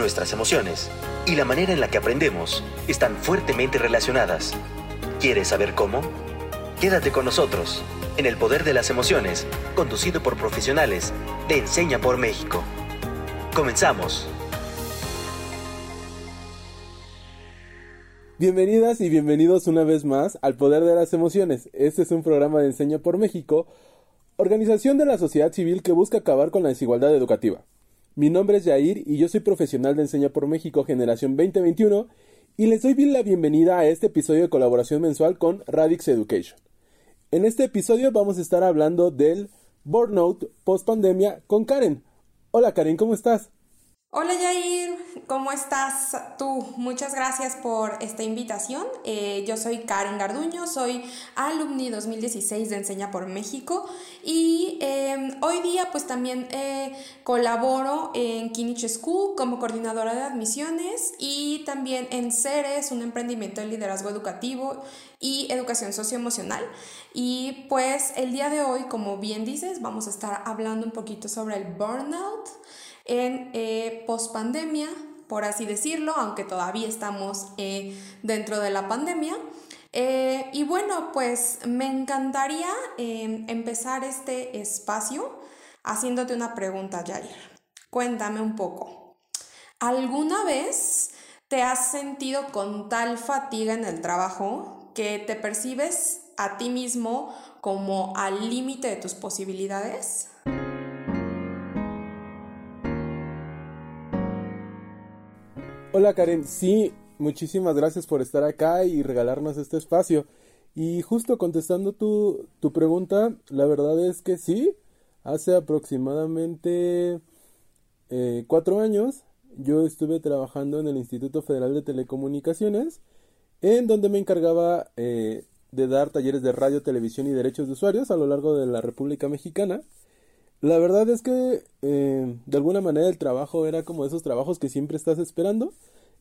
nuestras emociones y la manera en la que aprendemos están fuertemente relacionadas. ¿Quieres saber cómo? Quédate con nosotros en El Poder de las Emociones, conducido por profesionales de Enseña por México. Comenzamos. Bienvenidas y bienvenidos una vez más al Poder de las Emociones. Este es un programa de Enseña por México, organización de la sociedad civil que busca acabar con la desigualdad educativa. Mi nombre es Jair y yo soy profesional de Enseña por México Generación 2021 y les doy bien la bienvenida a este episodio de colaboración mensual con Radix Education. En este episodio vamos a estar hablando del burnout post pandemia con Karen. Hola Karen, ¿cómo estás? Hola Jair, ¿cómo estás tú? Muchas gracias por esta invitación. Eh, yo soy Karen Garduño, soy alumni 2016 de Enseña por México y em, hoy día pues también eh, colaboro en Kinich School como coordinadora de admisiones y también en CERES, un emprendimiento de liderazgo educativo y educación socioemocional. Y pues el día de hoy, como bien dices, vamos a estar hablando un poquito sobre el burnout en eh, pospandemia, por así decirlo, aunque todavía estamos eh, dentro de la pandemia. Eh, y bueno, pues me encantaría em, empezar este espacio haciéndote una pregunta, Jair. Cuéntame un poco. ¿Alguna vez te has sentido con tal fatiga en el trabajo que te percibes a ti mismo como al límite de tus posibilidades? Hola Karen, sí, muchísimas gracias por estar acá y regalarnos este espacio. Y justo contestando tu, tu pregunta, la verdad es que sí, hace aproximadamente eh, cuatro años yo estuve trabajando en el Instituto Federal de Telecomunicaciones, en donde me encargaba eh, de dar talleres de radio, televisión y derechos de usuarios a lo largo de la República Mexicana. La verdad es que eh, de alguna manera el trabajo era como esos trabajos que siempre estás esperando,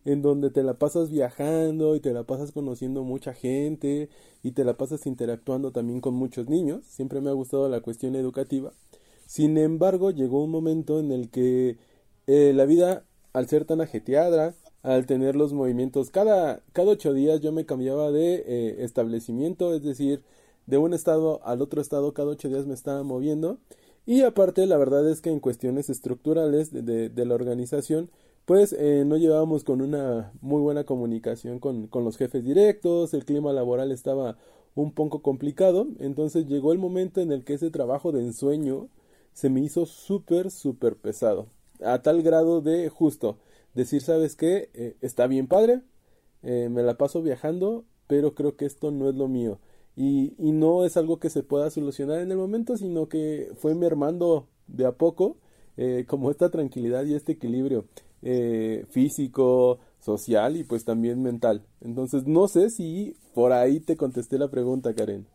en donde te la pasas viajando y te la pasas conociendo mucha gente y te la pasas interactuando también con muchos niños. Siempre me ha gustado la cuestión educativa. Sin embargo, llegó un momento en el que eh, la vida, al ser tan ajeteada, al tener los movimientos, cada, cada ocho días yo me cambiaba de eh, establecimiento, es decir, de un estado al otro estado, cada ocho días me estaba moviendo y aparte, la verdad es que en cuestiones estructurales de, de, la organización, pues eh, no llevábamos con una muy buena comunicación con, con los jefes directos, el clima laboral estaba un poco complicado, entonces llegó el momento en el que ese trabajo de ensueño se me hizo súper, súper pesado, a tal grado de justo decir, ¿sabes qué? Eh, está bien padre, eh, me la paso viajando, pero creo que esto no es lo mío y, y no es algo que se pueda solucionar en el momento, sino que fue mermando de a poco eh, como esta tranquilidad y este equilibrio eh, físico, social y pues también mental. Entonces no sé si por ahí te contesté la pregunta, Karen.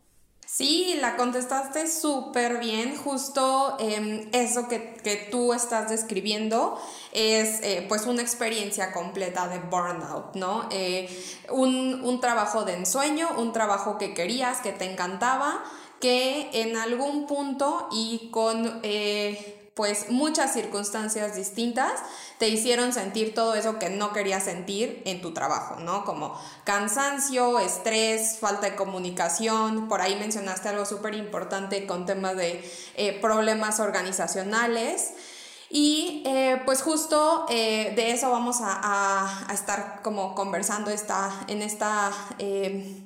Sí, la contestaste súper bien. Justo eh, eso que, que, tú estás describiendo es eh, pues una experiencia completa de burnout, ¿no? Eh, un, un, trabajo de ensueño, un trabajo que querías, que te encantaba, que en algún punto y con eh, pues muchas circunstancias distintas te hicieron sentir todo eso que no querías sentir en tu trabajo, ¿no? Como cansancio, estrés, falta de comunicación, por ahí mencionaste algo súper importante con temas de eh, problemas organizacionales. Y eh, pues justo eh, de eso vamos a, a, a, estar como conversando esta, en esta eh,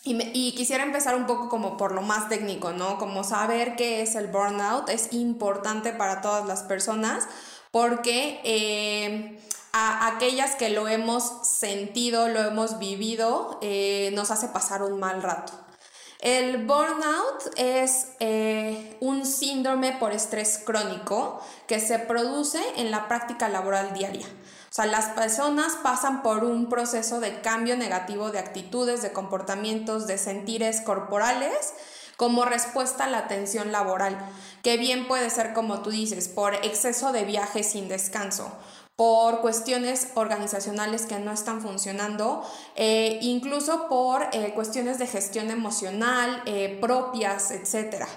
ocasión. Em, y, quisiera empezar un poco como por lo más técnico, ¿no? Como saber qué es el burnout es importante para todas las personas porque eh, a aquellas que lo hemos sentido, lo hemos vivido, eh, nos hace pasar un mal rato. El burnout es eh, un síndrome por estrés crónico que se produce en la práctica laboral diaria. O sea, las personas pasan por un proceso de cambio negativo de actitudes, de comportamientos, de sentires corporales como respuesta a la tensión laboral, que bien puede ser, como tú dices, por exceso de viajes sin descanso, por cuestiones organizacionales que no están funcionando, eh, incluso por eh, cuestiones de gestión emocional eh, propias, etcétera.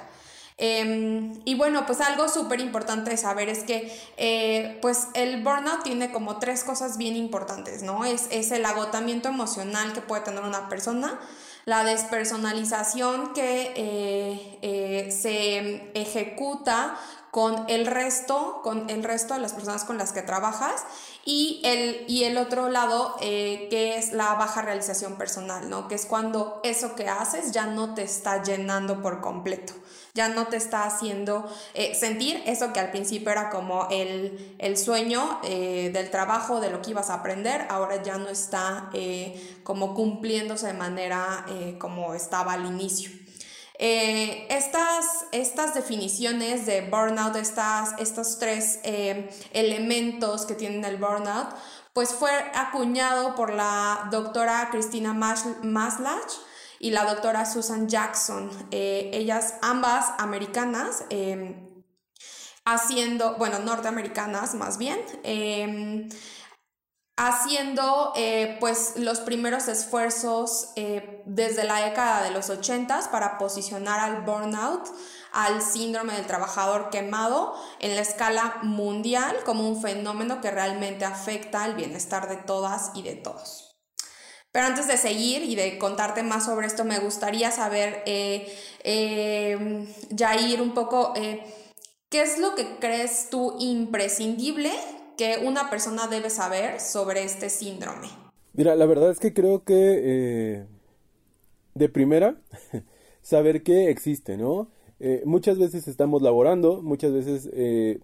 Em, y bueno, pues algo súper importante de saber es que eh, pues el burnout tiene como tres cosas bien importantes, ¿no? Es, es el agotamiento emocional que puede tener una persona, la despersonalización que eh, eh, se ejecuta con el resto, con el resto de las personas con las que trabajas y el, y el otro lado eh, que es la baja realización personal, ¿no? Que es cuando eso que haces ya no te está llenando por completo, ya no te está haciendo eh, sentir eso que al principio era como el, el sueño eh, del trabajo, de lo que ibas a aprender, ahora ya no está como cumpliéndose de manera como estaba al inicio. Eh, estas, estas definiciones de burnout, estas, estos tres eh, elementos que tienen el burnout, pues fue acuñado por la doctora Cristina Maslach y la doctora Susan Jackson, eh, ellas ambas americanas, haciendo, bueno, norteamericanas más bien haciendo eh, pues los primeros esfuerzos eh, desde la década de los 80 para posicionar al burnout, al síndrome del trabajador quemado en la escala mundial como un fenómeno que realmente afecta al bienestar de todas y de todos. Pero antes de seguir y de contarte más sobre esto, me gustaría saber, eh, eh Jair, un poco, ¿qué es lo que crees tú imprescindible que una persona debe saber sobre este síndrome? Mira, la verdad es que creo que eh, de primera, saber que existe, ¿no? Eh, muchas veces estamos laborando, muchas veces eh,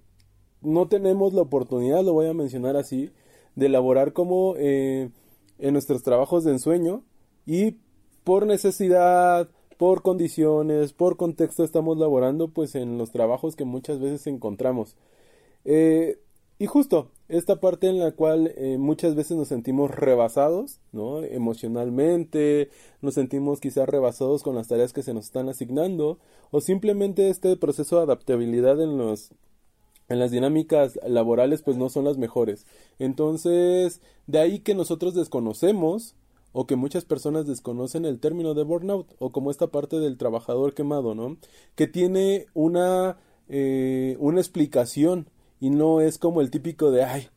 no tenemos la oportunidad, lo voy a mencionar así, de laborar como en nuestros trabajos de ensueño y por necesidad, por condiciones, por contexto estamos laborando pues en los trabajos que muchas veces encontramos. Y justo esta parte en la cual eh, muchas veces nos sentimos rebasados, ¿no? Emocionalmente, nos sentimos quizás rebasados con las tareas que se nos están asignando, o simplemente este proceso de adaptabilidad en los en las dinámicas laborales pues no son las mejores. Entonces, de ahí que nosotros desconocemos o que muchas personas desconocen el término de burnout o como esta parte del trabajador quemado, ¿no? Que tiene una eh, una explicación y no es como el típico de, ay,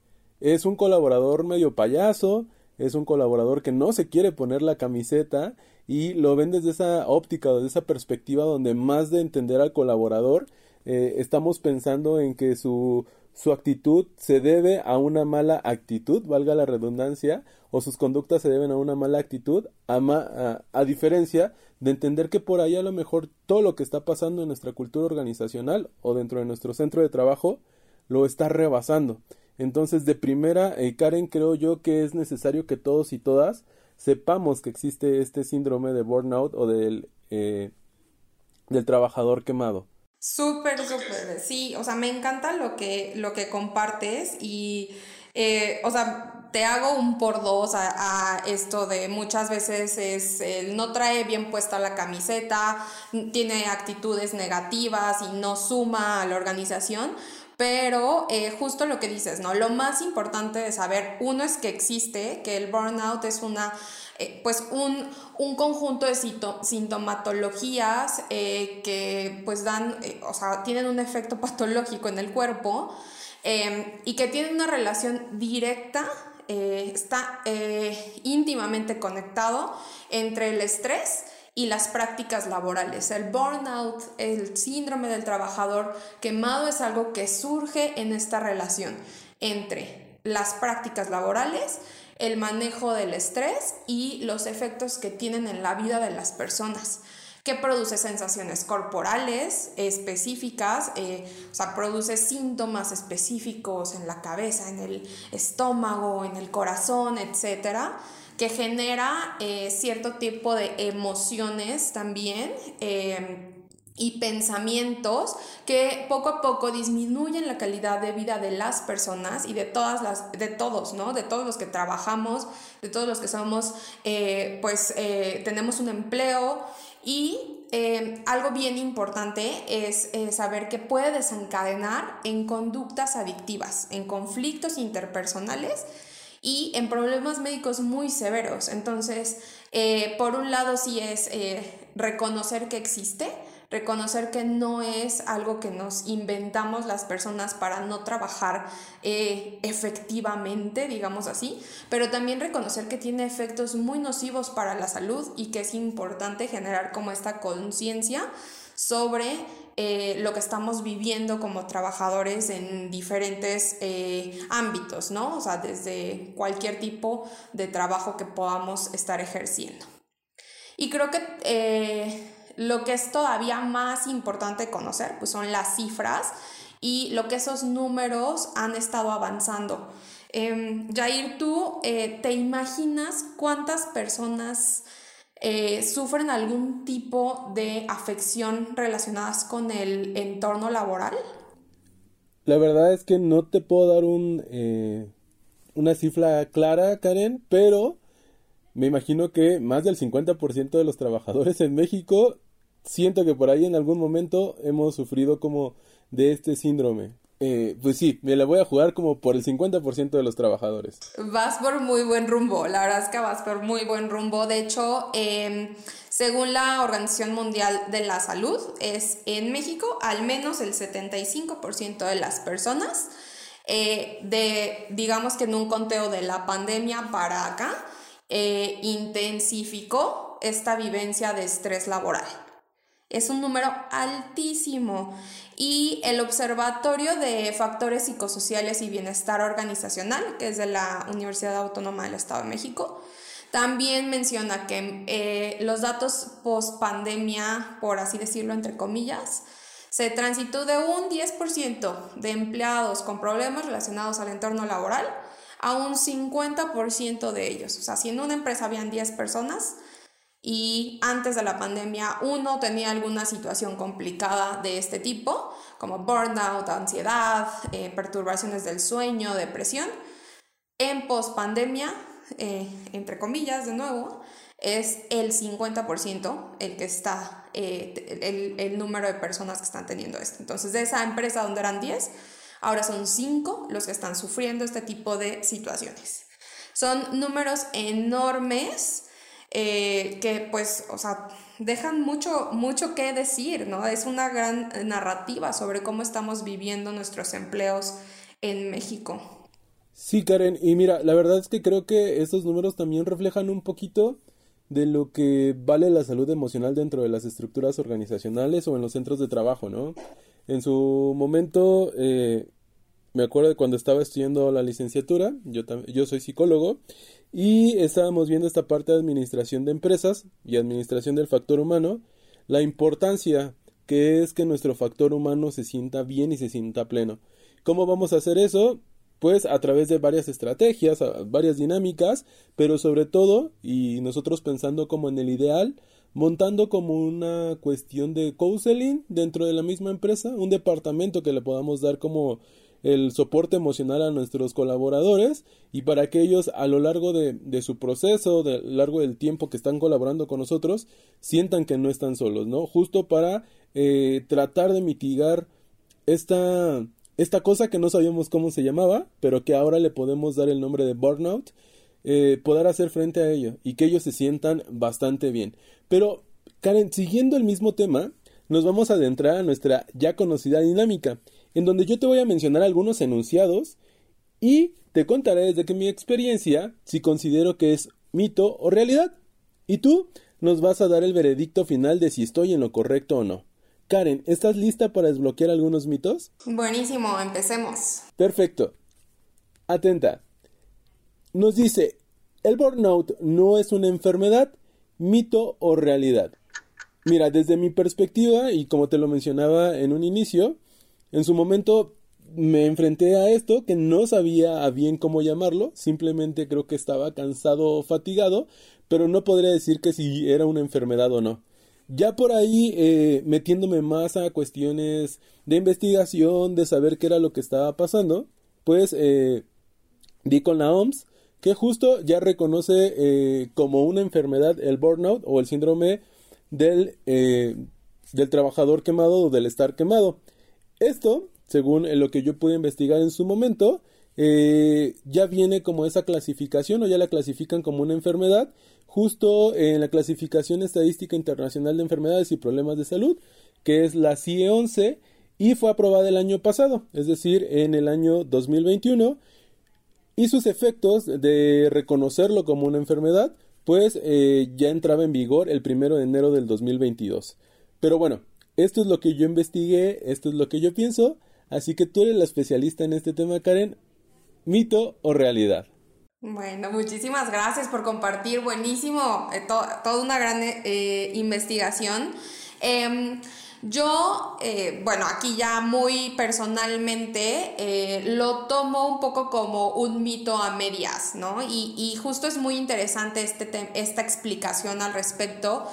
es un colaborador medio payaso, es un colaborador que no se quiere poner la camiseta y lo ven desde esa óptica, desde esa perspectiva donde más de entender al colaborador, eh, estamos pensando en que su, su actitud se debe a una mala actitud, valga la redundancia, o sus conductas se deben a una mala actitud, a, a, a, diferencia de entender que por ahí a lo mejor todo lo que está pasando en nuestra cultura organizacional o dentro de nuestro centro de trabajo lo está rebasando. Entonces, de primera, eh, Karen, creo yo que es necesario que todos y todas sepamos que existe este síndrome de burnout o del, eh, del trabajador quemado. Súper, súper, sí, o sea, me encanta lo que, lo que compartes y, eh, o sea, te hago un por dos a, a, esto de muchas veces es, el no trae bien puesta la camiseta, tiene actitudes negativas y no suma a la organización, pero eh, justo lo que dices, ¿no? Lo más importante de saber, uno es que existe, que el burnout es una, eh, pues un, un, conjunto de sintomatologías eh, que pues dan, o sea, tienen un efecto patológico en el cuerpo y que tienen una relación directa, está íntimamente conectado entre el estrés y las prácticas laborales. El burnout, el síndrome del trabajador quemado es algo que surge en esta relación entre las prácticas laborales, el manejo del estrés y los efectos que tienen en la vida de las personas que produce sensaciones corporales específicas, eh, o sea, produce síntomas específicos en la cabeza, en el estómago, en el corazón, etcétera que genera eh, cierto tipo de emociones también. Em, y pensamientos que poco a poco disminuyen la calidad de vida de las personas y de todas las de todos no de todos los que trabajamos de todos los que somos eh, pues eh, tenemos un empleo y em, algo bien importante es saber que puede desencadenar en conductas adictivas en conflictos interpersonales y en problemas médicos muy severos. Entonces, eh, por un lado sí es eh, reconocer que existe, reconocer que no es algo que nos inventamos las personas para no trabajar eh, efectivamente, digamos así, pero también reconocer que tiene efectos muy nocivos para la salud y que es importante generar como esta conciencia sobre eh, lo que estamos viviendo como trabajadores en diferentes eh, ámbitos, ¿no? O sea, desde cualquier tipo de trabajo que podamos estar ejerciendo. Y creo que lo que es todavía más importante conocer pues son las cifras y lo que esos números han estado avanzando. Eh, Jair, ¿tú eh, te imaginas cuántas personas eh, sufren algún tipo de afección relacionadas con el entorno laboral? La verdad es que no te puedo dar un, eh, una cifra clara, Karen, pero me imagino que más del 50% de los trabajadores en México siento que por ahí en algún momento hemos sufrido como de este síndrome. Eh, pues sí, me la voy a jugar como por el 50% de los trabajadores. Vas por muy buen rumbo, la verdad es que vas por muy buen rumbo. De hecho, em, según la Organización Mundial de la Salud, es en México al menos el 75% de las personas, eh, de, digamos que en un conteo de la pandemia para acá, eh, intensificó esta vivencia de estrés laboral. Es un número altísimo. Y el Observatorio de Factores Psicosociales y Bienestar Organizacional, que es de la Universidad Autónoma del Estado de México, también menciona que eh, los datos post pandemia, por así decirlo entre comillas, se transitó de un 10% de empleados con problemas relacionados al entorno laboral a un 50% de ellos. O sea, si en una empresa habían 10 personas, y antes de la pandemia uno tenía alguna situación complicada de este tipo, como burnout, ansiedad, eh, perturbaciones del sueño, depresión. En pospandemia, eh, entre comillas, de nuevo, es el 50% el que está, eh, el, el, número de personas que están teniendo esto. Entonces, de esa empresa donde eran 10, ahora son 5 los que están sufriendo este tipo de situaciones. Son números enormes eh, que pues, o sea, dejan mucho, mucho que decir, ¿no? Es una gran narrativa sobre cómo estamos viviendo nuestros empleos en México. Sí, Karen, y mira, la verdad es que creo que estos números también reflejan un poquito de lo que vale la salud emocional dentro de las estructuras organizacionales o en los centros de trabajo, ¿no? En su momento, eh, me acuerdo de cuando estaba estudiando la licenciatura, yo, yo soy psicólogo, y estábamos viendo esta parte de administración de empresas y administración del factor humano, la importancia que es que nuestro factor humano se sienta bien y se sienta pleno. ¿Cómo vamos a hacer eso? Pues a través de varias estrategias, varias dinámicas, pero sobre todo, y nosotros pensando como en el ideal, montando como una cuestión de counseling dentro de la misma empresa, un departamento que le podamos dar como el soporte emocional a nuestros colaboradores y para que ellos a lo largo de, su proceso, de, a lo largo del tiempo que están colaborando con nosotros, sientan que no están solos, ¿no? Justo para eh, tratar de mitigar esta, esta cosa que no sabíamos cómo se llamaba, pero que ahora le podemos dar el nombre de burnout, eh, poder hacer frente a ello y que ellos se sientan bastante bien. Pero, Karen, siguiendo el mismo tema, nos vamos a adentrar a nuestra ya conocida dinámica en donde yo te voy a mencionar algunos enunciados y te contaré desde que mi experiencia si considero que es mito o realidad. Y tú nos vas a dar el veredicto final de si estoy en lo correcto o no. Karen, ¿estás lista para desbloquear algunos mitos? Buenísimo, empecemos. Perfecto. Atenta. Nos dice, el burnout no es una enfermedad, mito o realidad. Mira, desde mi perspectiva, y como te lo mencionaba en un inicio, en su momento me enfrenté a esto que no sabía bien cómo llamarlo, simplemente creo que estaba cansado o fatigado, pero no podría decir que si era una enfermedad o no. Ya por ahí eh, metiéndome más a cuestiones de investigación, de saber qué era lo que estaba pasando, pues eh, di con la OMS que justo ya reconoce eh, como una enfermedad el burnout o el síndrome del, del trabajador quemado o del estar quemado. Esto, según lo que yo pude investigar en su momento, eh, ya viene como esa clasificación o ya la clasifican como una enfermedad justo en la clasificación estadística internacional de enfermedades y problemas de salud que es la CIE 11 y fue aprobada el año pasado, es decir, en el año 2021 y sus efectos de reconocerlo como una enfermedad pues eh, ya entraba en vigor el primero de enero del 2022. Pero bueno, esto es lo que yo investigué, esto es lo que yo pienso, así que tú eres la especialista en este tema, Karen, mito o realidad. Bueno, muchísimas gracias por compartir, buenísimo, eh, toda una gran eh, investigación. Em, yo, eh, bueno, aquí ya muy personalmente eh, lo tomo un poco como un mito a medias, ¿no? Y, y justo es muy interesante este esta explicación al respecto.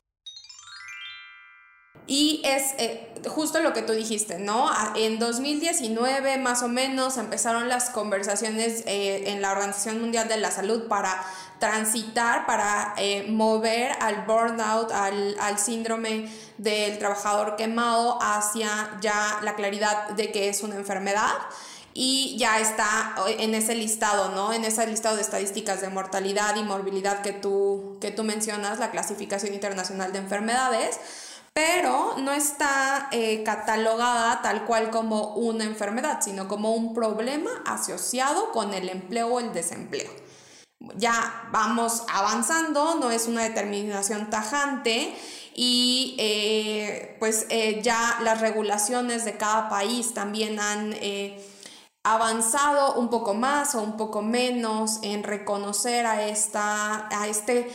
Y es eh, justo lo que tú dijiste, ¿no? En 2019 más o menos empezaron las conversaciones en la Organización Mundial de la Salud para transitar, para mover al burnout, al, al síndrome del trabajador quemado hacia ya la claridad de que es una enfermedad y ya está en ese listado, ¿no? En ese listado de estadísticas de mortalidad y morbilidad que tú, que tú mencionas, la clasificación internacional de enfermedades, pero no está eh, catalogada tal cual como una enfermedad, sino como un problema asociado con el empleo o el desempleo. Ya vamos avanzando, no es una determinación tajante y eh, pues eh, ya las regulaciones de cada país también han avanzado un poco más o un poco menos en reconocer a esta, a este,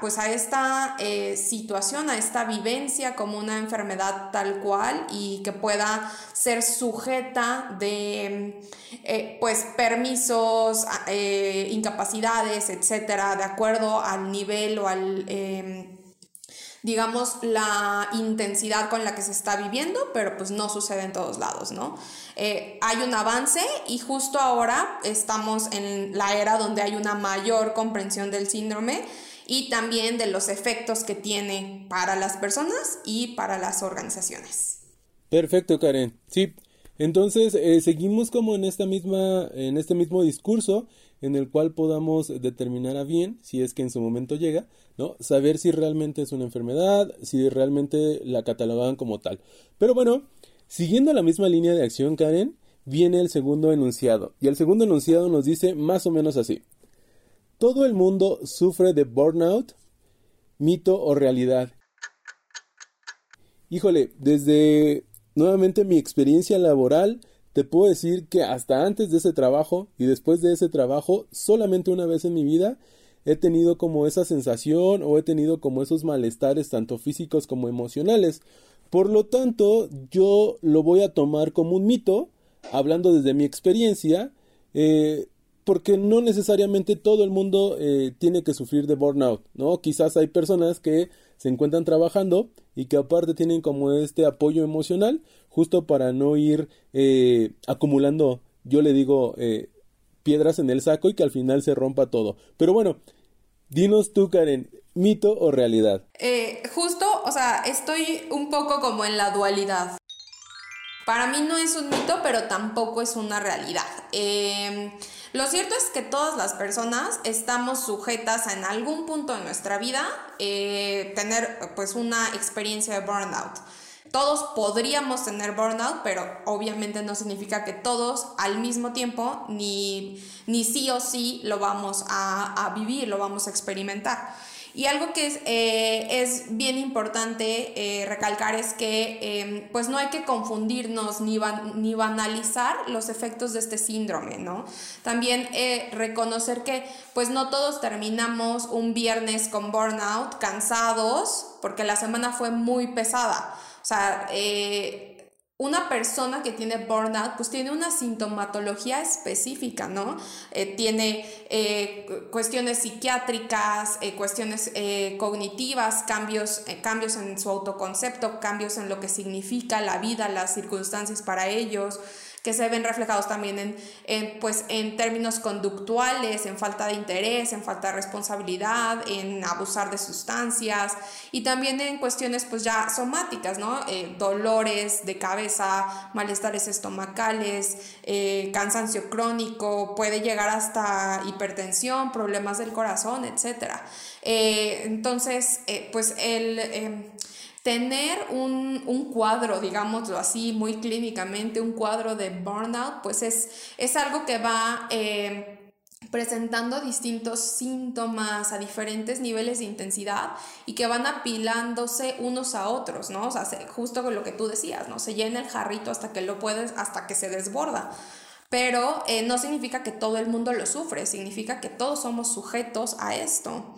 pues a esta situación, a esta vivencia como una enfermedad tal cual y que pueda ser sujeta de pues permisos, incapacidades, etcétera, de acuerdo al nivel o al em, digamos, la intensidad con la que se está viviendo, pero pues no sucede en todos lados, ¿no? Eh, hay un avance y justo ahora estamos en la era donde hay una mayor comprensión del síndrome y también de los efectos que tiene para las personas y para las organizaciones. Perfecto, Karen. Sí, entonces eh, seguimos como en esta misma, en este mismo discurso en el cual podamos determinar a bien, si es que en su momento llega, ¿no? Saber si realmente es una enfermedad, si realmente la catalogan como tal. Pero bueno, siguiendo la misma línea de acción, Karen, viene el segundo enunciado. Y el segundo enunciado nos dice más o menos así. Todo el mundo sufre de burnout, mito o realidad. Híjole, desde nuevamente mi experiencia laboral, te puedo decir que hasta antes de ese trabajo y después de ese trabajo, solamente una vez en mi vida he tenido como esa sensación o he tenido como esos malestares tanto físicos como emocionales. Por lo tanto, yo lo voy a tomar como un mito, hablando desde mi experiencia, eh, porque no necesariamente todo el mundo eh, tiene que sufrir de burnout, ¿no? Quizás hay personas que se encuentran trabajando y que aparte tienen como este apoyo emocional justo para no ir eh, acumulando, yo le digo, piedras en el saco y que al final se rompa todo. Pero bueno, dinos tú, Karen, mito o realidad. Eh, justo, o sea, estoy un poco como en la dualidad. Para mí no es un mito, pero tampoco es una realidad. Em, lo cierto es que todas las personas estamos sujetas a en algún punto de nuestra vida eh, tener pues una experiencia de burnout. Todos podríamos tener burnout, pero obviamente no significa que todos al mismo tiempo ni, ni sí o sí lo vamos a, a vivir, lo vamos a experimentar. Y algo que es, eh, es bien importante eh, recalcar es que em, pues no hay que confundirnos ni, ni banalizar los efectos de este síndrome, ¿no? También eh, reconocer que pues no todos terminamos un viernes con burnout, cansados, porque la semana fue muy pesada. O sea, una persona que tiene burnout, pues tiene una sintomatología específica, ¿no? Eh, tiene eh, cuestiones psiquiátricas, eh, cuestiones cognitivas, cambios, cambios en su autoconcepto, cambios en lo que significa la vida, las circunstancias para ellos que se ven reflejados también en, pues, en términos conductuales, en falta de interés, en falta de responsabilidad, en abusar de sustancias y también en cuestiones pues ya somáticas, ¿no? Eh, dolores de cabeza, malestares estomacales, eh, cansancio crónico, puede llegar hasta hipertensión, problemas del corazón, etc. Eh, entonces, pues el tener un, cuadro, digámoslo así, muy clínicamente, un cuadro de burnout, pues es, es algo que va eh, presentando distintos síntomas a diferentes niveles de intensidad y que van apilándose unos a otros, ¿no? O sea, justo con lo que tú decías, ¿no? Se llena el jarrito hasta que lo puedes, hasta que se desborda. Pero eh, no significa que todo el mundo lo sufre, significa que todos somos sujetos a esto.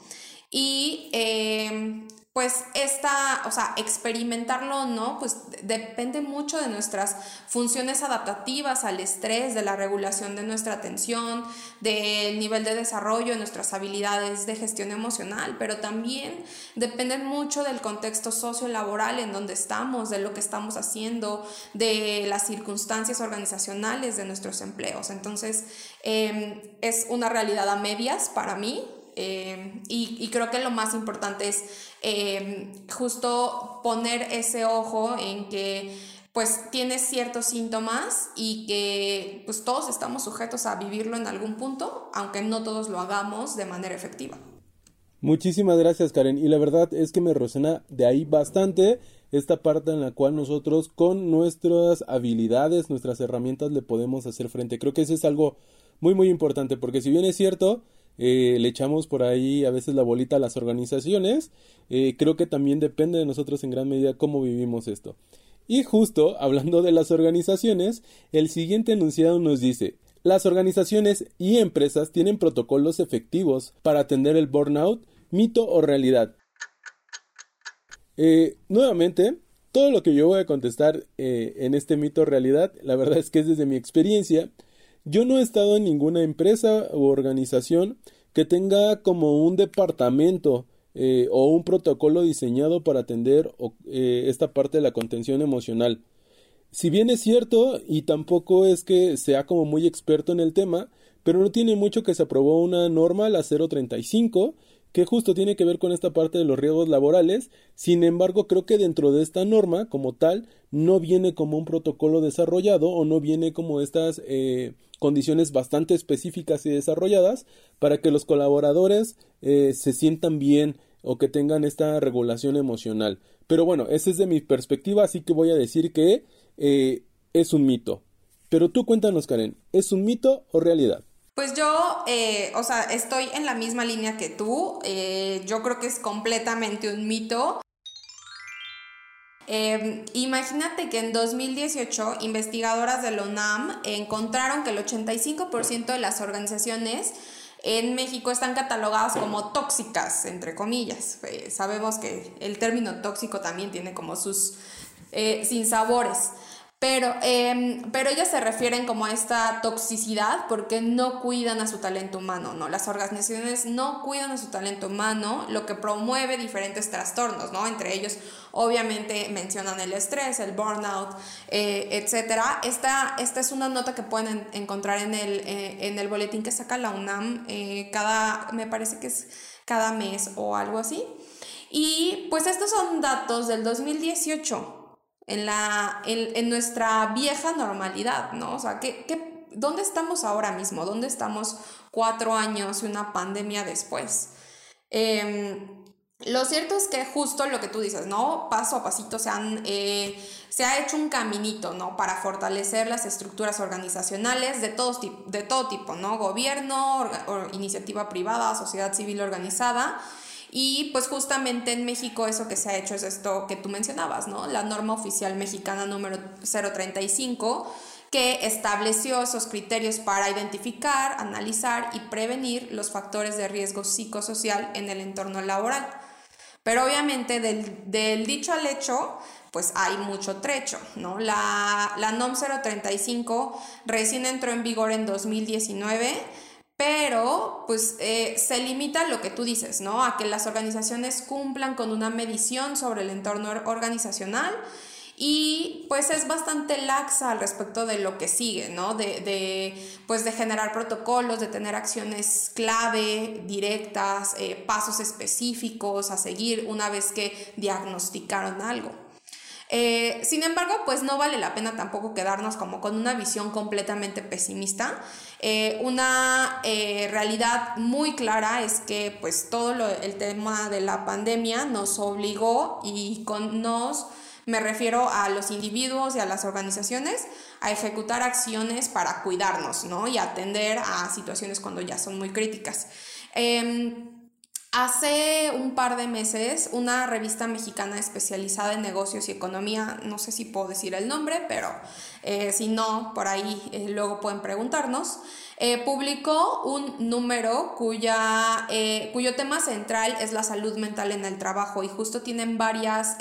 Y eh, pues esta, o sea, experimentarlo o no, pues depende mucho de nuestras funciones adaptativas al estrés, de la regulación de nuestra atención, del nivel de desarrollo, de nuestras habilidades de gestión emocional, pero también depende mucho del contexto sociolaboral en donde estamos, de lo que estamos haciendo, de las circunstancias organizacionales de nuestros empleos. Entonces, em, es una realidad a medias para mí, em, y, creo que lo más importante es Em, justo poner ese ojo en que pues tienes ciertos síntomas y que pues todos estamos sujetos a vivirlo en algún punto, aunque no todos lo hagamos de manera efectiva. Muchísimas gracias Karen y la verdad es que me resuena de ahí bastante esta parte en la cual nosotros con nuestras habilidades, nuestras herramientas le podemos hacer frente. Creo que eso es algo muy muy importante porque si bien es cierto, eh, le echamos por ahí a veces la bolita a las organizaciones, eh, creo que también depende de nosotros en gran medida cómo vivimos esto. Y justo hablando de las organizaciones, el siguiente enunciado nos dice, las organizaciones y empresas tienen protocolos efectivos para atender el burnout, mito o realidad. Eh, nuevamente, todo lo que yo voy a contestar en este mito realidad, la verdad es que es desde mi experiencia, yo no he estado en ninguna empresa u organización que tenga como un departamento eh, o un protocolo diseñado para atender eh, esta parte de la contención emocional. Si bien es cierto, y tampoco es que sea como muy experto en el tema, pero no tiene mucho que se aprobó una norma, la 035, que justo tiene que ver con esta parte de los riesgos laborales. Sin embargo, creo que dentro de esta norma, como tal, no viene como un protocolo desarrollado o no viene como estas eh, condiciones bastante específicas y desarrolladas para que los colaboradores eh, se sientan bien o que tengan esta regulación emocional. Pero bueno, esa es de mi perspectiva, así que voy a decir que eh, es un mito. Pero tú cuéntanos, Karen, ¿es un mito o realidad? Pues yo, eh, o sea, estoy en la misma línea que tú. Eh, yo creo que es completamente un mito. Em, imagínate que en 2018 investigadoras de la UNAM encontraron que el 85% de las organizaciones en México están catalogadas como tóxicas, entre comillas. Eh, sabemos que el término tóxico también tiene como sus sinsabores. Pero, eh, pero ellas se refieren como a esta toxicidad porque no cuidan a su talento humano, ¿no? Las organizaciones no cuidan a su talento humano, lo que promueve diferentes trastornos, ¿no? Entre ellos, obviamente, mencionan el estrés, el burnout, eh, etc. Esta, esta es una nota que pueden encontrar en el, eh, en el boletín que saca la UNAM eh, cada, me parece que es cada mes o algo así. Y pues estos son datos del 2018 en, la, en, nuestra vieja normalidad, ¿no? O sea, ¿qué, qué, dónde estamos ahora mismo? ¿Dónde estamos cuatro años y una pandemia después? Em, lo cierto es que justo lo que tú dices, ¿no? Paso a pasito se, han, eh, se ha hecho un caminito, ¿no? Para fortalecer las estructuras organizacionales de, todos, de todo tipo, ¿no? Gobierno, iniciativa privada, sociedad civil organizada y pues justamente en México eso que se ha hecho es esto que tú mencionabas, ¿no? La norma oficial mexicana número 035 que estableció esos criterios para identificar, analizar y prevenir los factores de riesgo psicosocial en el entorno laboral. Pero obviamente del, dicho al hecho, pues hay mucho trecho, ¿no? La, la NOM 035 recién entró en vigor en 2019 pero pues eh, se limita lo que tú dices, ¿no? A que las organizaciones cumplan con una medición sobre el entorno organizacional y pues es bastante laxa al respecto de lo que sigue, ¿no? De, pues de generar protocolos, de tener acciones clave, directas, eh, pasos específicos a seguir una vez que diagnosticaron algo. Eh, sin embargo, pues no vale la pena tampoco quedarnos como con una visión completamente pesimista. Eh, una eh, realidad muy clara es que pues todo el tema de la pandemia nos obligó y con nos me refiero a los individuos y a las organizaciones a ejecutar acciones para cuidarnos, ¿no? Y atender a situaciones cuando ya son muy críticas. Em, Hace un par de meses, una revista mexicana especializada en negocios y economía, no sé si puedo decir el nombre, pero eh, si no, por ahí eh, luego pueden preguntarnos, eh, publicó un número cuya, cuyo tema central es la salud mental en el trabajo y justo tienen varias,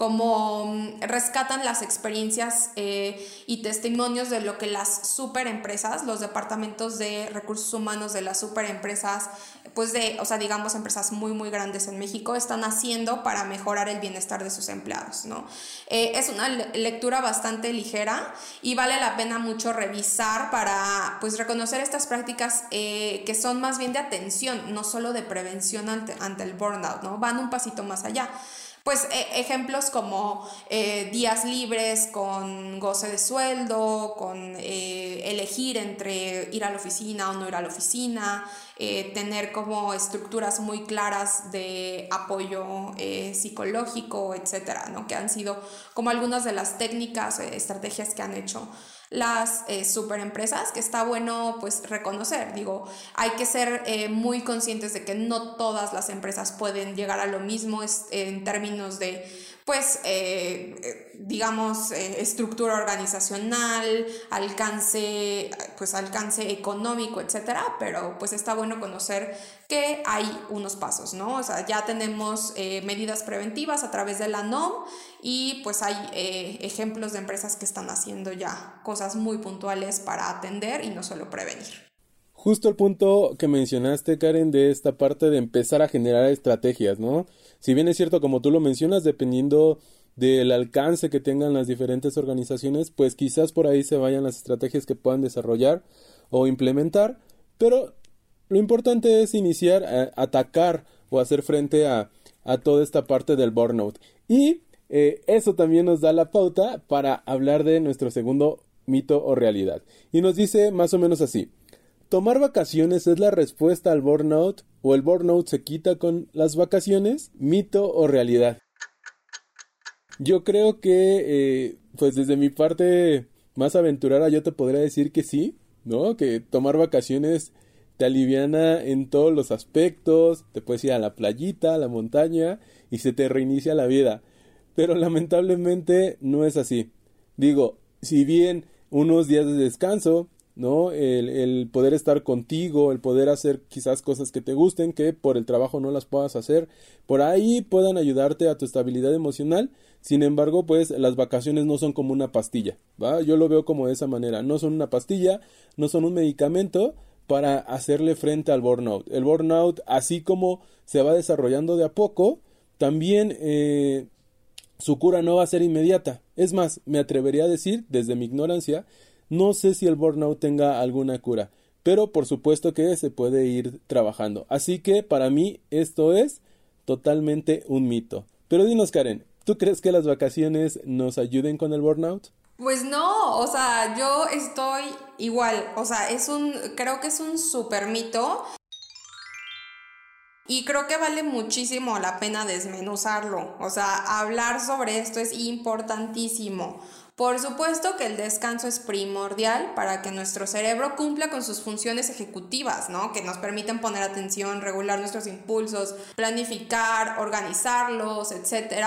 como mm, rescatan las experiencias y testimonios de lo que las superempresas, los departamentos de recursos humanos de las superempresas, pues de, o sea, digamos, empresas muy, muy grandes en México están haciendo para mejorar el bienestar de sus empleados, ¿no? Eh, es una lectura bastante ligera y vale la pena mucho revisar para, pues, reconocer estas prácticas eh, que son más bien de atención, no solo de prevención ante, ante el burnout, ¿no? Van un pasito más allá. Pues e, ejemplos como eh, días libres con goce de sueldo, con eh, elegir entre ir a la oficina o no ir a la oficina, eh, tener como estructuras muy claras de apoyo psicológico, etcétera, ¿no? Que han sido como algunas de las técnicas, estrategias que han hecho las eh, superempresas, que está bueno pues reconocer. Digo, hay que ser eh, muy conscientes de que no todas las empresas pueden llegar a lo mismo en términos de pues, eh, digamos, estructura organizacional, alcance, pues, alcance económico, etcétera, pero pues está bueno conocer que hay unos pasos, ¿no? O sea, ya tenemos medidas preventivas a través de la NOM y pues hay eh, ejemplos de empresas que están haciendo ya cosas muy puntuales para atender y no solo prevenir. Justo el punto que mencionaste, Karen, de esta parte de empezar a generar estrategias, ¿no? Si bien es cierto, como tú lo mencionas, dependiendo del alcance que tengan las diferentes organizaciones, pues quizás por ahí se vayan las estrategias que puedan desarrollar o implementar, pero lo importante es iniciar a atacar o hacer frente a, a toda esta parte del burnout. Y eh, eso también nos da la pauta para hablar de nuestro segundo mito o realidad. Y nos dice más o menos así. ¿Tomar vacaciones es la respuesta al burnout o el burnout se quita con las vacaciones? ¿Mito o realidad? Yo creo que, eh, pues desde mi parte más aventurera, yo te podría decir que sí, ¿no? Que tomar vacaciones te aliviana en todos los aspectos, te puedes ir a la playita, a la montaña y se te reinicia la vida. Pero lamentablemente no es así. Digo, si bien unos días de descanso, ¿no? El, poder estar contigo, el poder hacer quizás cosas que te gusten, que por el trabajo no las puedas hacer, por ahí puedan ayudarte a tu estabilidad emocional. Sin embargo, pues las vacaciones no son como una pastilla, ¿va? Yo lo veo como de esa manera. No son una pastilla, no son un medicamento para hacerle frente al burnout. El burnout, así como se va desarrollando de a poco, también eh, su cura no va a ser inmediata. Es más, me atrevería a decir, desde mi ignorancia, no sé si el burnout tenga alguna cura, pero por supuesto que se puede ir trabajando. Así que para mí esto es totalmente un mito. Pero dinos, Karen, ¿tú crees que las vacaciones nos ayuden con el burnout? Pues no, o sea, yo estoy igual, o sea, es un, creo que es un super mito y creo que vale muchísimo la pena desmenuzarlo. O sea, hablar sobre esto es importantísimo. Por supuesto que el descanso es primordial para que nuestro cerebro cumpla con sus funciones ejecutivas, ¿no? Que nos permiten poner atención, regular nuestros impulsos, planificar, organizarlos, etc.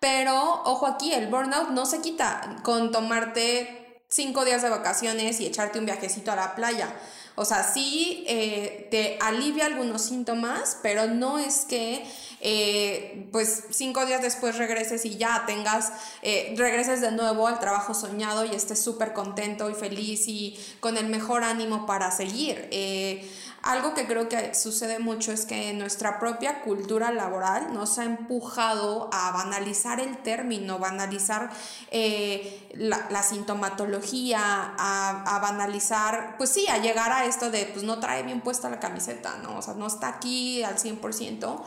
Pero, ojo aquí, el burnout no se quita con tomarte cinco días de vacaciones y echarte un viajecito a la playa. O sea, sí eh, te alivia algunos síntomas, pero no es que eh, pues cinco días después regreses y ya tengas, eh, regreses de nuevo al trabajo soñado y estés súper contento y feliz y con el mejor ánimo para seguir. Algo que creo que sucede mucho es que nuestra propia cultura laboral nos ha empujado a banalizar el término, banalizar eh, la, sintomatología, a, banalizar, pues sí, a llegar a esto de, pues no trae bien puesta la camiseta, ¿no? O sea, no está aquí al 100%.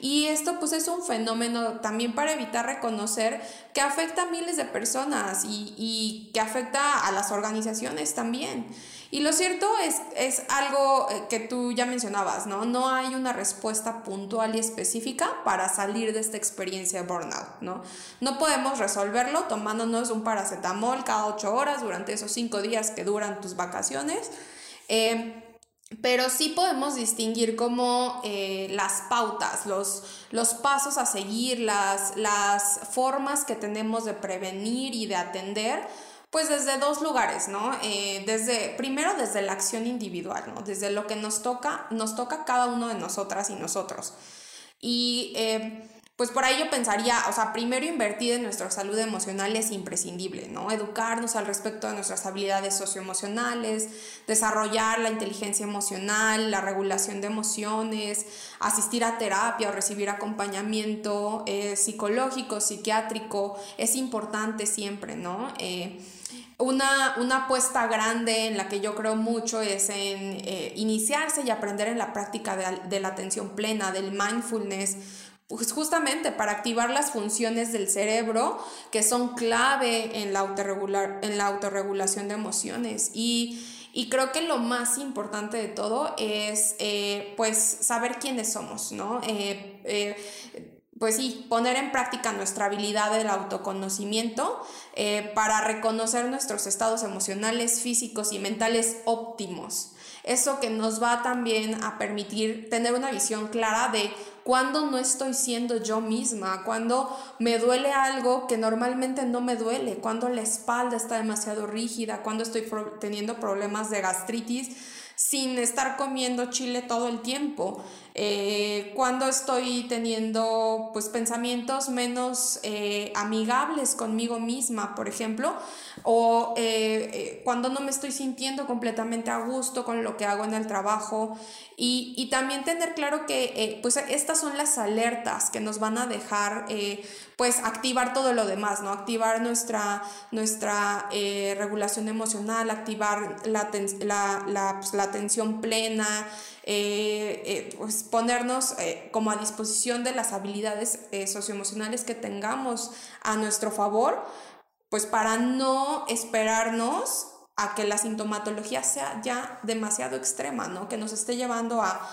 Y esto pues es un fenómeno también para evitar reconocer que afecta a miles de personas y, y que afecta a las organizaciones también. Y lo cierto es, es algo eh, que tú ya mencionabas, ¿no? No hay una respuesta puntual y específica para salir de esta experiencia de burnout, ¿no? No podemos resolverlo tomándonos un paracetamol cada ocho horas durante esos cinco días que duran tus vacaciones. Eh, pero sí podemos distinguir como eh, las pautas, los, los pasos a seguir, las, las formas que tenemos de prevenir y de atender pues desde dos lugares, ¿no? Eh, desde, primero desde la acción individual, ¿no? Desde lo que nos toca, nos toca cada uno de nosotras y nosotros. Y eh, pues por ahí yo pensaría, o sea, primero invertir en nuestra salud emocional es imprescindible, ¿no? Educarnos al respecto de nuestras habilidades socioemocionales, desarrollar la inteligencia emocional, la regulación de emociones, asistir a terapia o recibir acompañamiento eh, psicológico, psiquiátrico, es importante siempre, ¿no? Una, apuesta grande en la que yo creo mucho es en eh, iniciarse y aprender en la práctica de, la atención plena, del mindfulness, pues justamente para activar las funciones del cerebro que son clave en la, autorregular, en la autorregulación de emociones. Y, creo que lo más importante de todo es eh, pues saber quiénes somos, ¿no? Eh, pues sí, poner en práctica nuestra habilidad del autoconocimiento eh, para reconocer nuestros estados emocionales, físicos y mentales óptimos. Eso que nos va también a permitir tener una visión clara de cuándo no estoy siendo yo misma, cuando me duele algo que normalmente no me duele, cuando la espalda está demasiado rígida, cuando estoy teniendo problemas de gastritis sin estar comiendo chile todo el tiempo. Eh, cuando estoy teniendo pues pensamientos menos eh, amigables conmigo misma, por ejemplo, o eh, cuando no me estoy sintiendo completamente a gusto con lo que hago en el trabajo y, y también tener claro que pues estas son las alertas que nos van a dejar pues activar todo lo demás, ¿no? Activar nuestra, nuestra regulación emocional, activar la, la, la, pues, la atención plena, eh, eh, pues ponernos eh, como a disposición de las habilidades socioemocionales que tengamos a nuestro favor, pues para no esperarnos a que la sintomatología sea ya demasiado extrema, ¿no? Que nos esté llevando a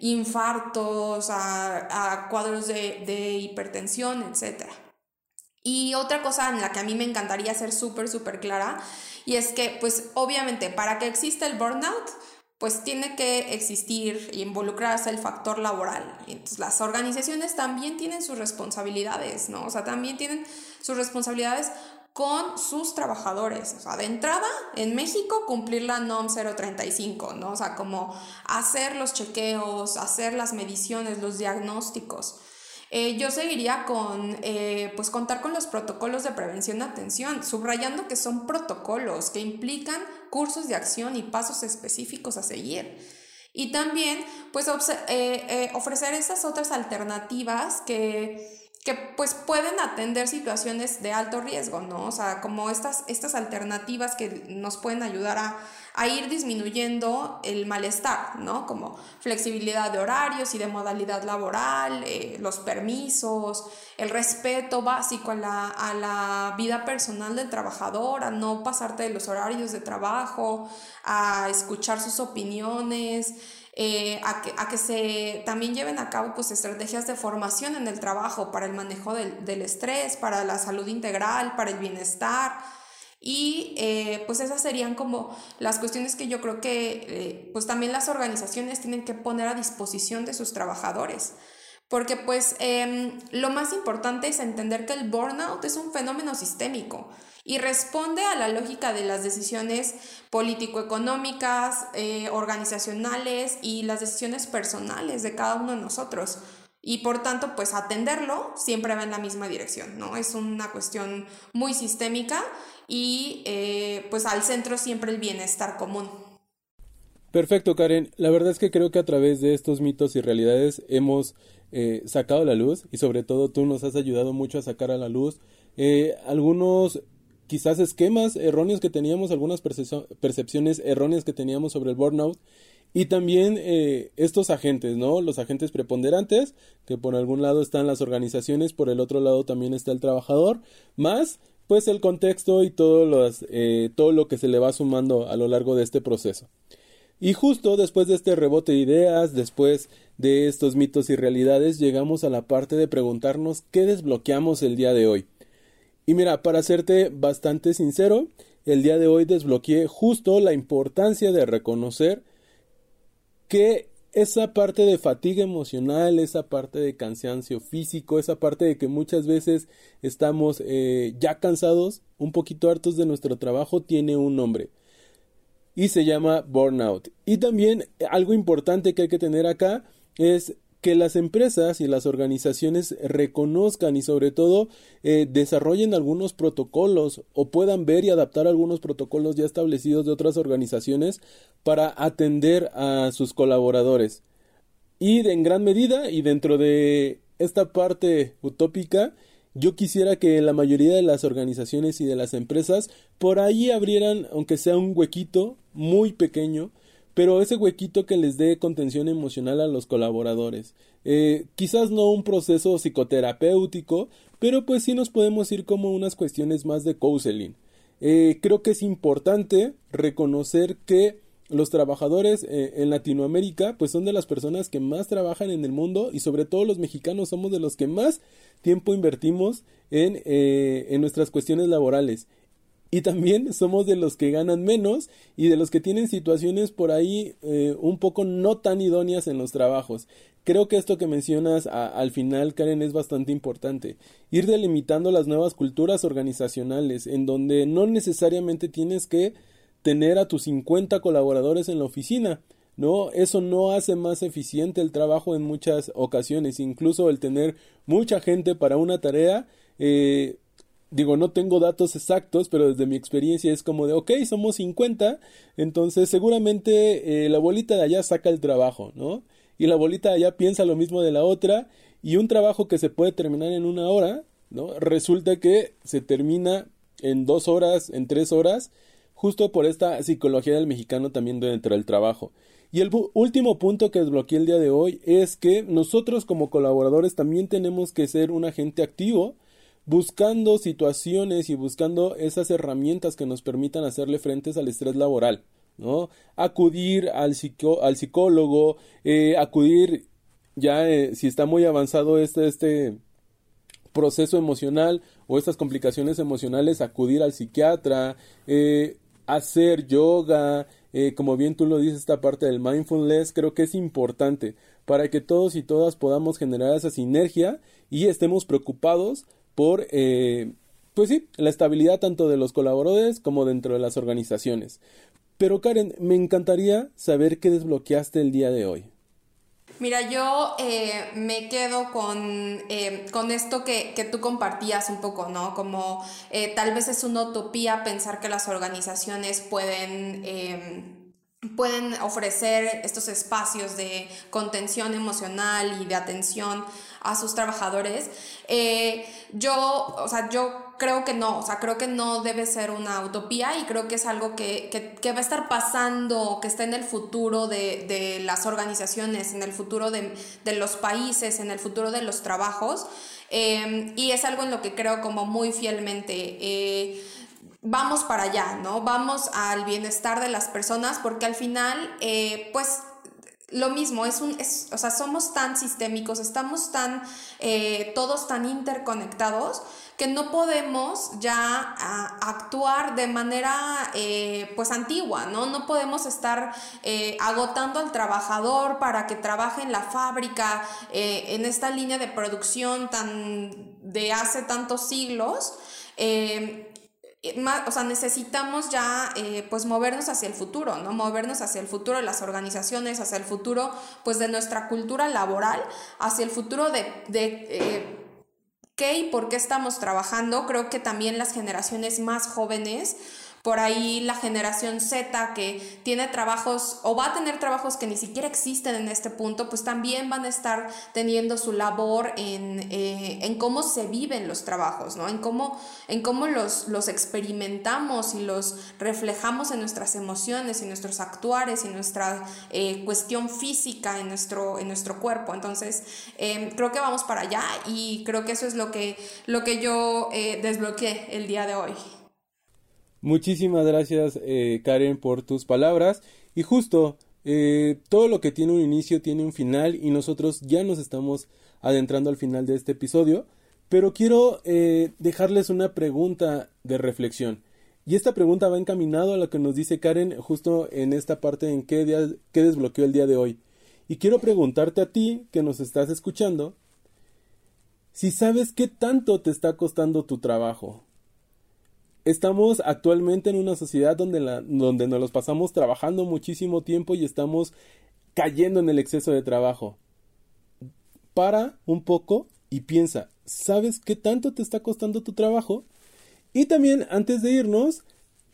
infartos, a, cuadros de, de hipertensión, etc. Y otra cosa en la que a mí me encantaría ser súper, súper clara, y es que, pues obviamente, para que exista el burnout, pues tiene que existir y involucrarse el factor laboral. Entonces las organizaciones también tienen sus responsabilidades, ¿no? O sea, también tienen sus responsabilidades con sus trabajadores. O sea, de entrada, en México, cumplir la NOM 035, ¿no? O sea, como hacer los chequeos, hacer las mediciones, los diagnósticos. Eh, yo seguiría con, eh, pues, contar con los protocolos de prevención de atención, subrayando que son protocolos que implican cursos de acción y pasos específicos a seguir. Y también, pues, eh, ofrecer esas otras alternativas que que pues pueden atender situaciones de alto riesgo, ¿no? O sea, como estas, estas alternativas que nos pueden ayudar a, ir disminuyendo el malestar, ¿no? Como flexibilidad de horarios y de modalidad laboral, eh, los permisos, el respeto básico a la, a la vida personal del trabajador, a no pasarte de los horarios de trabajo, a escuchar sus opiniones, eh, a, que, a, que, se también lleven a cabo pues, estrategias de formación en el trabajo para el manejo del, del estrés, para la salud integral, para el bienestar. Y eh, pues esas serían como las cuestiones que yo creo que eh, pues también las organizaciones tienen que poner a disposición de sus trabajadores. Porque pues em, lo más importante es entender que el burnout es un fenómeno sistémico y responde a la lógica de las decisiones político-económicas, eh, organizacionales y las decisiones personales de cada uno de nosotros. Y por tanto, pues atenderlo siempre va en la misma dirección, ¿no? Es una cuestión muy sistémica y eh, pues al centro siempre el bienestar común. Perfecto, Karen. La verdad es que creo que a través de estos mitos y realidades hemos eh, sacado a la luz y sobre todo tú nos has ayudado mucho a sacar a la luz algunos quizás esquemas erróneos que teníamos, algunas percepciones erróneas que teníamos sobre el burnout Y también eh, estos agentes, ¿no? Los agentes preponderantes, que por algún lado están las organizaciones, por el otro lado también está el trabajador, más pues el contexto y todo, eh, todo lo que se le va sumando a lo largo de este proceso. Y justo después de este rebote de ideas, después de estos mitos y realidades, llegamos a la parte de preguntarnos qué desbloqueamos el día de hoy. Y mira, para serte bastante sincero, el día de hoy desbloqueé justo la importancia de reconocer que esa parte de fatiga emocional, esa parte de cansancio físico, esa parte de que muchas veces estamos eh, ya cansados, un poquito hartos de nuestro trabajo, tiene un nombre y se llama burnout. Y también algo importante que hay que tener acá es que las empresas y las organizaciones reconozcan y sobre todo eh, desarrollen algunos protocolos o puedan ver y adaptar algunos protocolos ya establecidos de otras organizaciones para atender a sus colaboradores. Y en gran medida y dentro de esta parte utópica, yo quisiera que la mayoría de las organizaciones y de las empresas por ahí abrieran, aunque sea un huequito muy pequeño, pero ese huequito que les dé contención emocional a los colaboradores. Eh, quizás no un proceso psicoterapéutico, pero pues sí nos podemos ir como unas cuestiones más de counseling. Eh, creo que es importante reconocer que los trabajadores eh, en Latinoamérica pues son de las personas que más trabajan en el mundo y sobre todo los mexicanos somos de los que más tiempo invertimos en, en nuestras cuestiones laborales y también somos de los que ganan menos y de los que tienen situaciones por ahí eh, un poco no tan idóneas en los trabajos. Creo que esto que mencionas al final, Karen, es bastante importante. Ir delimitando las nuevas culturas organizacionales, en donde no necesariamente tienes que tener a tus 50 colaboradores en la oficina. No, eso no hace más eficiente el trabajo en muchas ocasiones. Incluso el tener mucha gente para una tarea eh, digo, no tengo datos exactos, pero desde mi experiencia es como de, ok, somos 50, entonces seguramente eh, la bolita de allá saca el trabajo, ¿no? Y la bolita de allá piensa lo mismo de la otra, y un trabajo que se puede terminar en una hora, ¿no? Resulta que se termina en dos horas, en tres horas, justo por esta psicología del mexicano también dentro del trabajo. Y el último punto que desbloqueé el día de hoy es que nosotros como colaboradores también tenemos que ser un agente activo buscando situaciones y buscando esas herramientas que nos permitan hacerle frentes al estrés laboral, ¿no? Acudir al, al psicólogo, eh, acudir ya eh, si está muy avanzado este, este proceso emocional o estas complicaciones emocionales, acudir al psiquiatra, eh, hacer yoga, como bien tú lo dices, esta parte del mindfulness, creo que es importante para que todos y todas podamos generar esa sinergia y estemos preocupados por, eh, pues sí, la estabilidad tanto de los colaboradores como dentro de las organizaciones. Pero Karen, me encantaría saber qué desbloqueaste el día de hoy. Mira, yo eh, me quedo con, eh, con esto que, que, tú compartías un poco, ¿no? Como tal vez es una utopía pensar que las organizaciones pueden pueden ofrecer estos espacios de contención emocional y de atención a sus trabajadores. Eh, yo, o sea, yo creo que no, o sea, creo que no debe ser una utopía y creo que es algo que, que, va a estar pasando, que está en el futuro de, de las organizaciones, en el futuro de, de, los países, en el futuro de los trabajos. Eh, y es algo en lo que creo como muy fielmente. Eh, vamos para allá, ¿no? Vamos al bienestar de las personas porque al final, pues lo mismo, es un, es, o sea, somos tan sistémicos, estamos tan, eh, todos tan interconectados que no podemos ya actuar de manera eh, pues antigua, ¿no? No podemos estar eh, agotando al trabajador para que trabaje en la fábrica, en esta línea de producción tan de hace tantos siglos. Eh, o sea, necesitamos ya eh, pues movernos hacia el futuro, ¿no? Movernos hacia el futuro de las organizaciones, hacia el futuro pues de nuestra cultura laboral, hacia el futuro de, de eh, qué y por qué estamos trabajando. Creo que también las generaciones más jóvenes por ahí la generación Z que tiene trabajos o va a tener trabajos que ni siquiera existen en este punto, pues también van a estar teniendo su labor en, eh, en cómo se viven los trabajos, ¿no? En cómo, en cómo los, los experimentamos y los reflejamos en nuestras emociones y nuestros actuares y nuestra eh, cuestión física en nuestro, en nuestro cuerpo. Entonces, em, creo que vamos para allá y creo que eso es lo que, lo que yo eh, desbloqueé el día de hoy. Muchísimas gracias eh, Karen por tus palabras y justo eh, todo lo que tiene un inicio tiene un final y nosotros ya nos estamos adentrando al final de este episodio, pero quiero eh, dejarles una pregunta de reflexión. Y esta pregunta va encaminado a lo que nos dice Karen justo en esta parte en qué, día, desbloqueó el día de hoy. Y quiero preguntarte a ti que nos estás escuchando, si sabes qué tanto te está costando tu trabajo, estamos actualmente en una sociedad donde, donde nos los pasamos trabajando muchísimo tiempo y estamos cayendo en el exceso de trabajo. Para un poco y piensa, ¿sabes qué tanto te está costando tu trabajo? Y también, antes de irnos,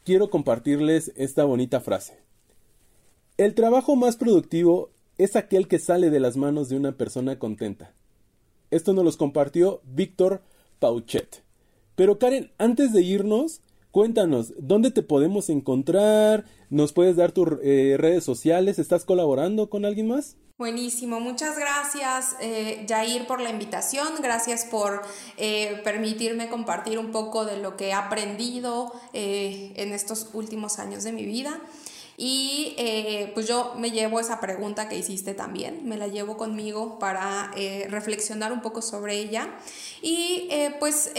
quiero compartirles esta bonita frase. El trabajo más productivo es aquel que sale de las manos de una persona contenta. Esto nos lo compartió Víctor Pauchet. Pero Karen, antes de irnos, cuéntanos, ¿dónde te podemos encontrar? ¿Nos puedes dar tus eh, redes sociales? ¿Estás colaborando con alguien más? Buenísimo, muchas gracias eh, Jair por la invitación, gracias por eh, permitirme compartir un poco de lo que he aprendido en estos últimos años de mi vida. Y pues yo me llevo esa pregunta que hiciste también, me la llevo conmigo para reflexionar un poco sobre ella. Y pues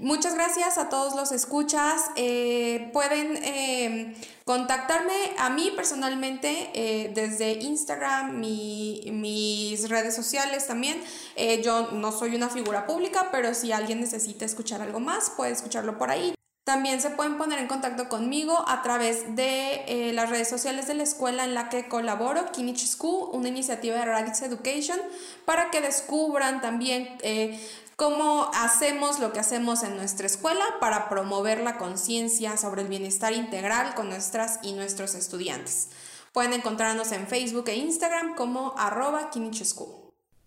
Muchas gracias a todos los escuchas. Eh, pueden eh, contactarme a mí personalmente eh, desde Instagram, mis redes sociales también. yo no soy una figura pública, pero si alguien necesita escuchar algo más, puede escucharlo por ahí. También se pueden poner en contacto conmigo a través de las redes sociales de la escuela en la que colaboro, Kinich School, una iniciativa de Radix Education, para que descubran también cómo hacemos lo que hacemos en nuestra escuela para promover la conciencia sobre el bienestar integral con nuestras y nuestros estudiantes. Pueden encontrarnos en Facebook e Instagram como arroba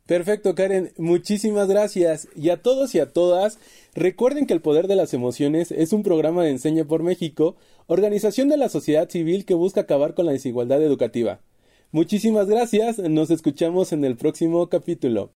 Perfecto, Karen. Muchísimas gracias. Y a todos y a todas, recuerden que el Poder de las Emociones es un programa de Enseña por México, organización de la sociedad civil que busca acabar con la desigualdad educativa. Muchísimas gracias. Nos escuchamos en el próximo capítulo.